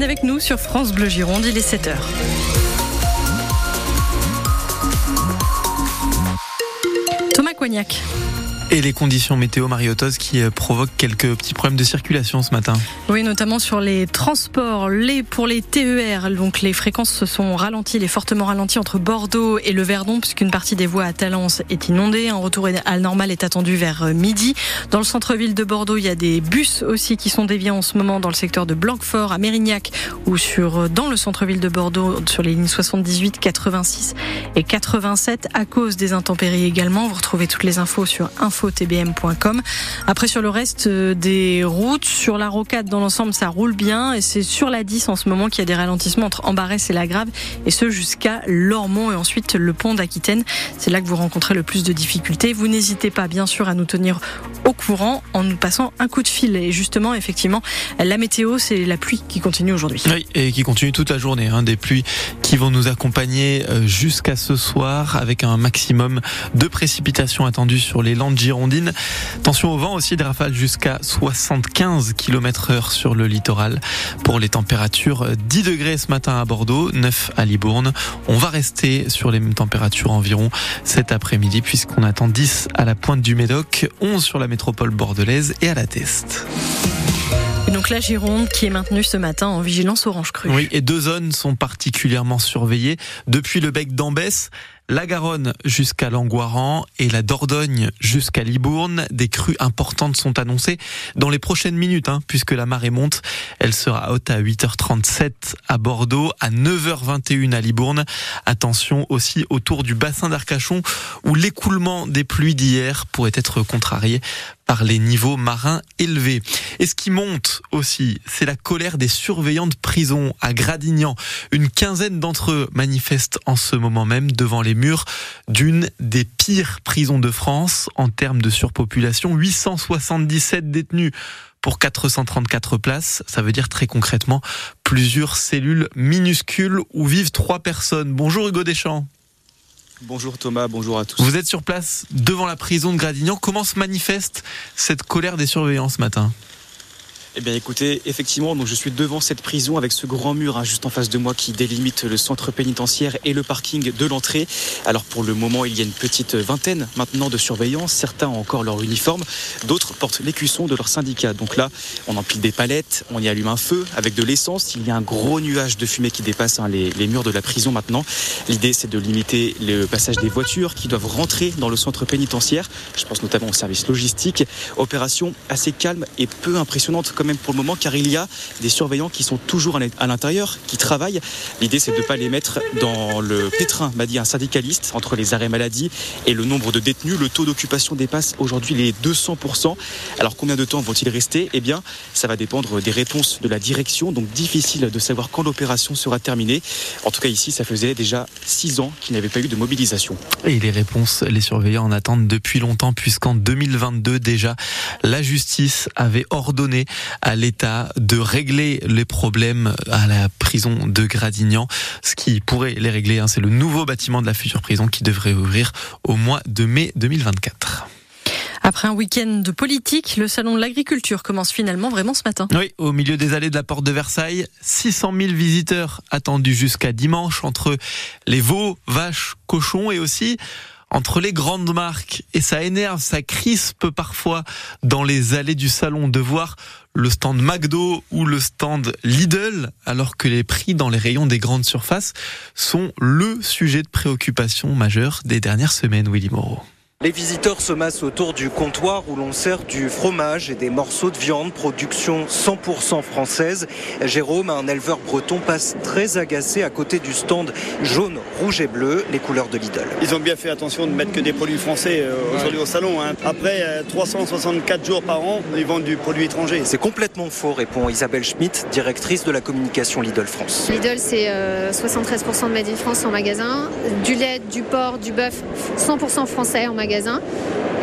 avec nous sur France Bleu Gironde. Il est 7h. Thomas Coignac et les conditions météo marioteuses qui euh, provoquent quelques petits problèmes de circulation ce matin. Oui, notamment sur les transports, les pour les TER. Donc les fréquences se sont ralenties, les fortement ralenties entre Bordeaux et le Verdon, puisqu'une partie des voies à Talence est inondée. Un retour à normal est attendu vers euh, midi. Dans le centre-ville de Bordeaux, il y a des bus aussi qui sont déviés en ce moment dans le secteur de Blanquefort, à Mérignac, ou sur euh, dans le centre-ville de Bordeaux sur les lignes 78, 86 et 87 à cause des intempéries également. Vous retrouvez toutes les infos sur info tbm.com. Après sur le reste euh, des routes, sur la rocade dans l'ensemble ça roule bien et c'est sur la 10 en ce moment qu'il y a des ralentissements entre Ambarès et la Grave et ce jusqu'à Lormont et ensuite le pont d'Aquitaine. C'est là que vous rencontrez le plus de difficultés. Vous n'hésitez pas bien sûr à nous tenir au courant en nous passant un coup de fil. Et justement, effectivement, la météo, c'est la pluie qui continue aujourd'hui. Oui, et qui continue toute la journée. Hein, des pluies qui vont nous accompagner euh, jusqu'à ce soir avec un maximum de précipitations attendues sur les Landes girondines. Attention au vent aussi, des rafales jusqu'à 75 km heure sur le littoral. Pour les températures, 10 degrés ce matin à Bordeaux, 9 à Libourne. On va rester sur les mêmes températures environ cet après-midi puisqu'on attend 10 à la pointe du Médoc, 11 sur la métropole bordelaise et à la Teste. Donc la Gironde qui est maintenue ce matin en vigilance orange crue. Oui, et deux zones sont particulièrement surveillées. Depuis le bec d'Ambès, la Garonne jusqu'à Langoiran et la Dordogne jusqu'à Libourne. Des crues importantes sont annoncées dans les prochaines minutes, hein, puisque la marée monte. Elle sera haute à 8h37 à Bordeaux, à 9h21 à Libourne. Attention aussi autour du bassin d'Arcachon, où l'écoulement des pluies d'hier pourrait être contrarié par les niveaux marins élevés. Et ce qui monte aussi, c'est la colère des surveillants de prison à Gradignan. Une quinzaine d'entre eux manifestent en ce moment même devant les murs d'une des pires prisons de France en termes de surpopulation. 877 détenus pour 434 places. Ça veut dire très concrètement plusieurs cellules minuscules où vivent trois personnes. Bonjour Hugo Deschamps. Bonjour Thomas, bonjour à tous. Vous êtes sur place devant la prison de Gradignan. Comment se manifeste cette colère des surveillants ce matin? Eh bien écoutez, effectivement, donc je suis devant cette prison avec ce grand mur hein, juste en face de moi qui délimite le centre pénitentiaire et le parking de l'entrée. Alors pour le moment, il y a une petite vingtaine maintenant de surveillants. Certains ont encore leur uniforme, d'autres portent l'écusson de leur syndicat. Donc là, on empile des palettes, on y allume un feu avec de l'essence. Il y a un gros nuage de fumée qui dépasse hein, les, les, murs de la prison maintenant. L'idée, c'est de limiter le passage des voitures qui doivent rentrer dans le centre pénitentiaire. Je pense notamment au service logistique. Opération assez calme et peu impressionnante même pour le moment, car il y a des surveillants qui sont toujours à l'intérieur, qui travaillent. L'idée, c'est de ne pas les mettre dans le pétrin, m'a dit un syndicaliste, entre les arrêts maladie et le nombre de détenus. Le taux d'occupation dépasse aujourd'hui les 200%. Alors combien de temps vont-ils rester? Eh bien, ça va dépendre des réponses de la direction, donc difficile de savoir quand l'opération sera terminée. En tout cas, ici, ça faisait déjà six ans qu'il n'y avait pas eu de mobilisation. Et les réponses, les surveillants en attendent depuis longtemps, puisqu'en 2022 déjà, la justice avait ordonné à l'État de régler les problèmes à la prison de Gradignan. Ce qui pourrait les régler, hein, c'est le nouveau bâtiment de la future prison qui devrait ouvrir au mois de mai 2024. Après un week-end de politique, le salon de l'agriculture commence finalement vraiment ce matin. Oui, au milieu des allées de la porte de Versailles, 600 000 visiteurs attendus jusqu'à dimanche entre les veaux, vaches, cochons et aussi entre les grandes marques et ça énerve, ça crispe parfois dans les allées du salon de voir le stand McDo ou le stand Lidl alors que les prix dans les rayons des grandes surfaces sont le sujet de préoccupation majeure des dernières semaines, Willy Moreau. Les visiteurs se massent autour du comptoir où l'on sert du fromage et des morceaux de viande, production 100% française. Jérôme, un éleveur breton, passe très agacé à côté du stand jaune, rouge et bleu, les couleurs de Lidl. Ils ont bien fait attention de mettre que des produits français euh, aujourd'hui au salon. Hein. Après 364 euh, jours par an, ils vendent du produit étranger. C'est complètement faux, répond Isabelle Schmitt, directrice de la communication Lidl France. Lidl, c'est 73% euh, de Made in France en magasin. Du lait, du porc, du bœuf, 100% français en magasin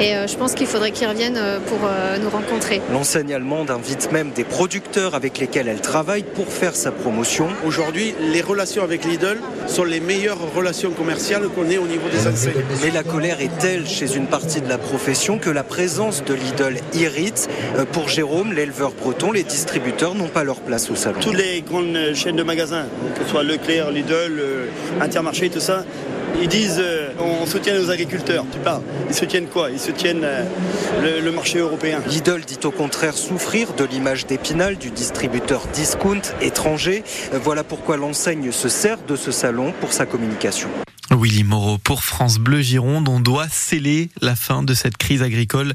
Et je pense qu'il faudrait qu'ils reviennent pour nous rencontrer. L'enseigne allemande invite même des producteurs avec lesquels elle travaille pour faire sa promotion. Aujourd'hui, les relations avec Lidl sont les meilleures relations commerciales qu'on ait au niveau des enseignes. Mais la colère est telle chez une partie de la profession que la présence de Lidl irrite. Pour Jérôme, l'éleveur breton, les distributeurs n'ont pas leur place au salon. Toutes les grandes chaînes de magasins, que ce soit Leclerc, Lidl, Intermarché, tout ça, ils disent euh, on soutient nos agriculteurs. Tu parles. Ils soutiennent quoi? Ils soutiennent euh, le, marché européen. Lidl dit au contraire souffrir de l'image d'Épinal du distributeur discount étranger. Voilà pourquoi l'enseigne se sert de ce salon pour sa communication. Willy Moreau pour France Bleu Gironde. On doit sceller la fin de cette crise agricole,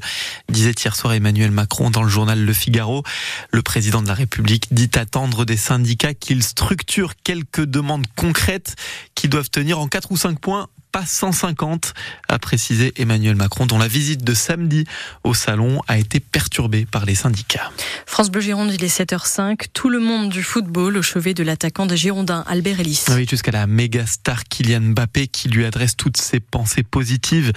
disait hier soir Emmanuel Macron dans le journal Le Figaro. Le président de la République dit attendre des syndicats qu'ils structurent quelques demandes concrètes qui doivent tenir en 4 ou 5 points pas 150, a précisé Emmanuel Macron, dont la visite de samedi au salon a été perturbée par les syndicats. France Bleu Gironde, il est 7h05. Tout le monde du football au chevet de l'attaquant des Girondins, Albert Ellis. Oui, jusqu'à la méga star Kylian Mbappé qui lui adresse toutes ses pensées positives.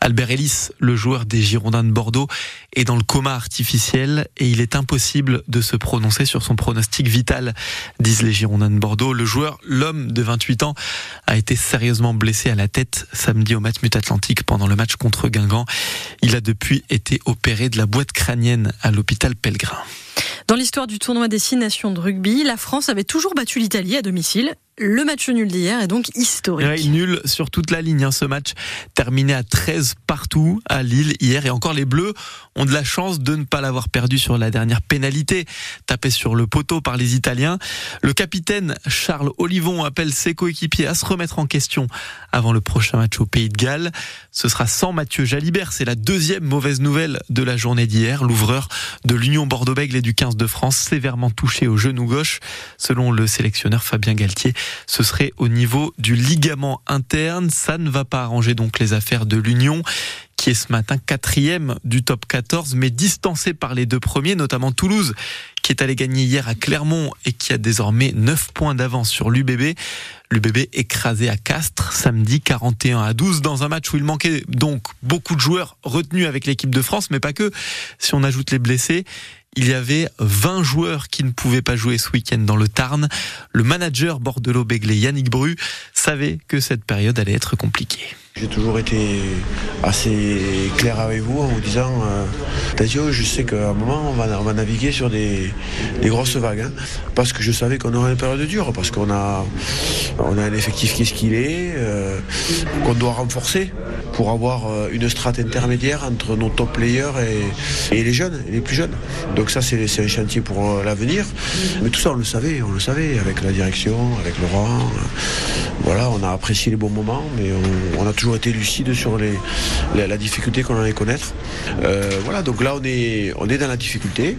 Albert Ellis, le joueur des Girondins de Bordeaux, est dans le coma artificiel et il est impossible de se prononcer sur son pronostic vital, disent les Girondins de Bordeaux. Le joueur, l'homme de 28 ans, a été sérieusement blessé à la tête samedi au match Atlantique pendant le match contre Guingamp. Il a depuis été opéré de la boîte crânienne à l'hôpital Pellegrin. Dans l'histoire du tournoi des six nations de rugby, la France avait toujours battu l'Italie à domicile le match nul d'hier est donc historique. nul sur toute la ligne. Hein, ce match terminé à 13 partout à Lille hier. Et encore les Bleus ont de la chance de ne pas l'avoir perdu sur la dernière pénalité, tapé sur le poteau par les Italiens. Le capitaine Charles Olivon appelle ses coéquipiers à se remettre en question avant le prochain match au Pays de Galles. Ce sera sans Mathieu Jalibert. C'est la deuxième mauvaise nouvelle de la journée d'hier. L'ouvreur de l'Union Bordeaux-Bègles et du 15 de France sévèrement touché au genou gauche, selon le sélectionneur Fabien Galtier ce serait au niveau du ligament interne. Ça ne va pas arranger donc les affaires de l'Union qui est ce matin quatrième du top 14, mais distancé par les deux premiers, notamment Toulouse, qui est allé gagner hier à Clermont et qui a désormais 9 points d'avance sur l'UBB. L'UBB écrasé à Castres samedi 41 à 12 dans un match où il manquait donc beaucoup de joueurs retenus avec l'équipe de France, mais pas que. Si on ajoute les blessés, il y avait 20 joueurs qui ne pouvaient pas jouer ce week-end dans le Tarn. Le manager bordelot-béglé Yannick Bru savait que cette période allait être compliquée. J'ai toujours été assez clair avec vous en vous disant euh, attention, je sais qu'à un moment on va, naviguer sur des, grosses vagues hein, parce que je savais qu'on aurait une période dure parce qu'on a, on a un effectif qui est ce qu'il est, euh, qu'on doit renforcer pour avoir euh, une strate intermédiaire entre nos top players et, et les jeunes, les plus jeunes. Donc ça c'est un chantier pour l'avenir. Mais tout ça on le savait, on le savait avec la direction, avec Laurent. Voilà, on a apprécié les bons moments, mais on, a toujours été lucide sur les, la, difficulté qu'on allait connaître. Euh, voilà, donc là on est, on est dans la difficulté.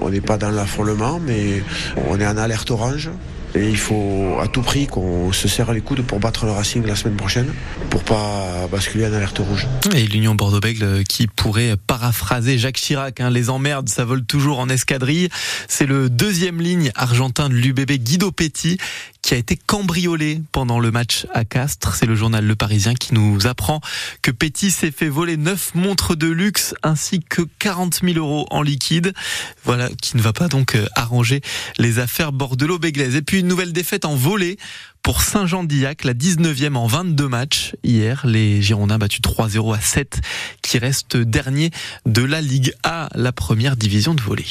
On n'est pas dans l'affolement, mais on est en alerte orange. Et il faut à tout prix qu'on se serre les coudes pour battre le Racing la semaine prochaine, pour pas basculer en alerte rouge. Et l'Union Bordeaux-Bègles qui pourrait paraphraser Jacques Chirac, hein, les emmerdes, ça vole toujours en escadrille. C'est le deuxième ligne argentin de l'UBB Guido Petit qui a été cambriolé pendant le match à Castres. C'est le journal Le Parisien qui nous apprend que Petit s'est fait voler neuf montres de luxe ainsi que 40 000 euros en liquide. Voilà, qui ne va pas donc euh, arranger les affaires bordelot-béglaises. Et puis une nouvelle défaite en volée pour Saint-Jean-d'Illac, la 19e en 22 matchs. Hier, les Girondins battus 3-0 à 7, qui restent dernier de la Ligue A, la première division de volée.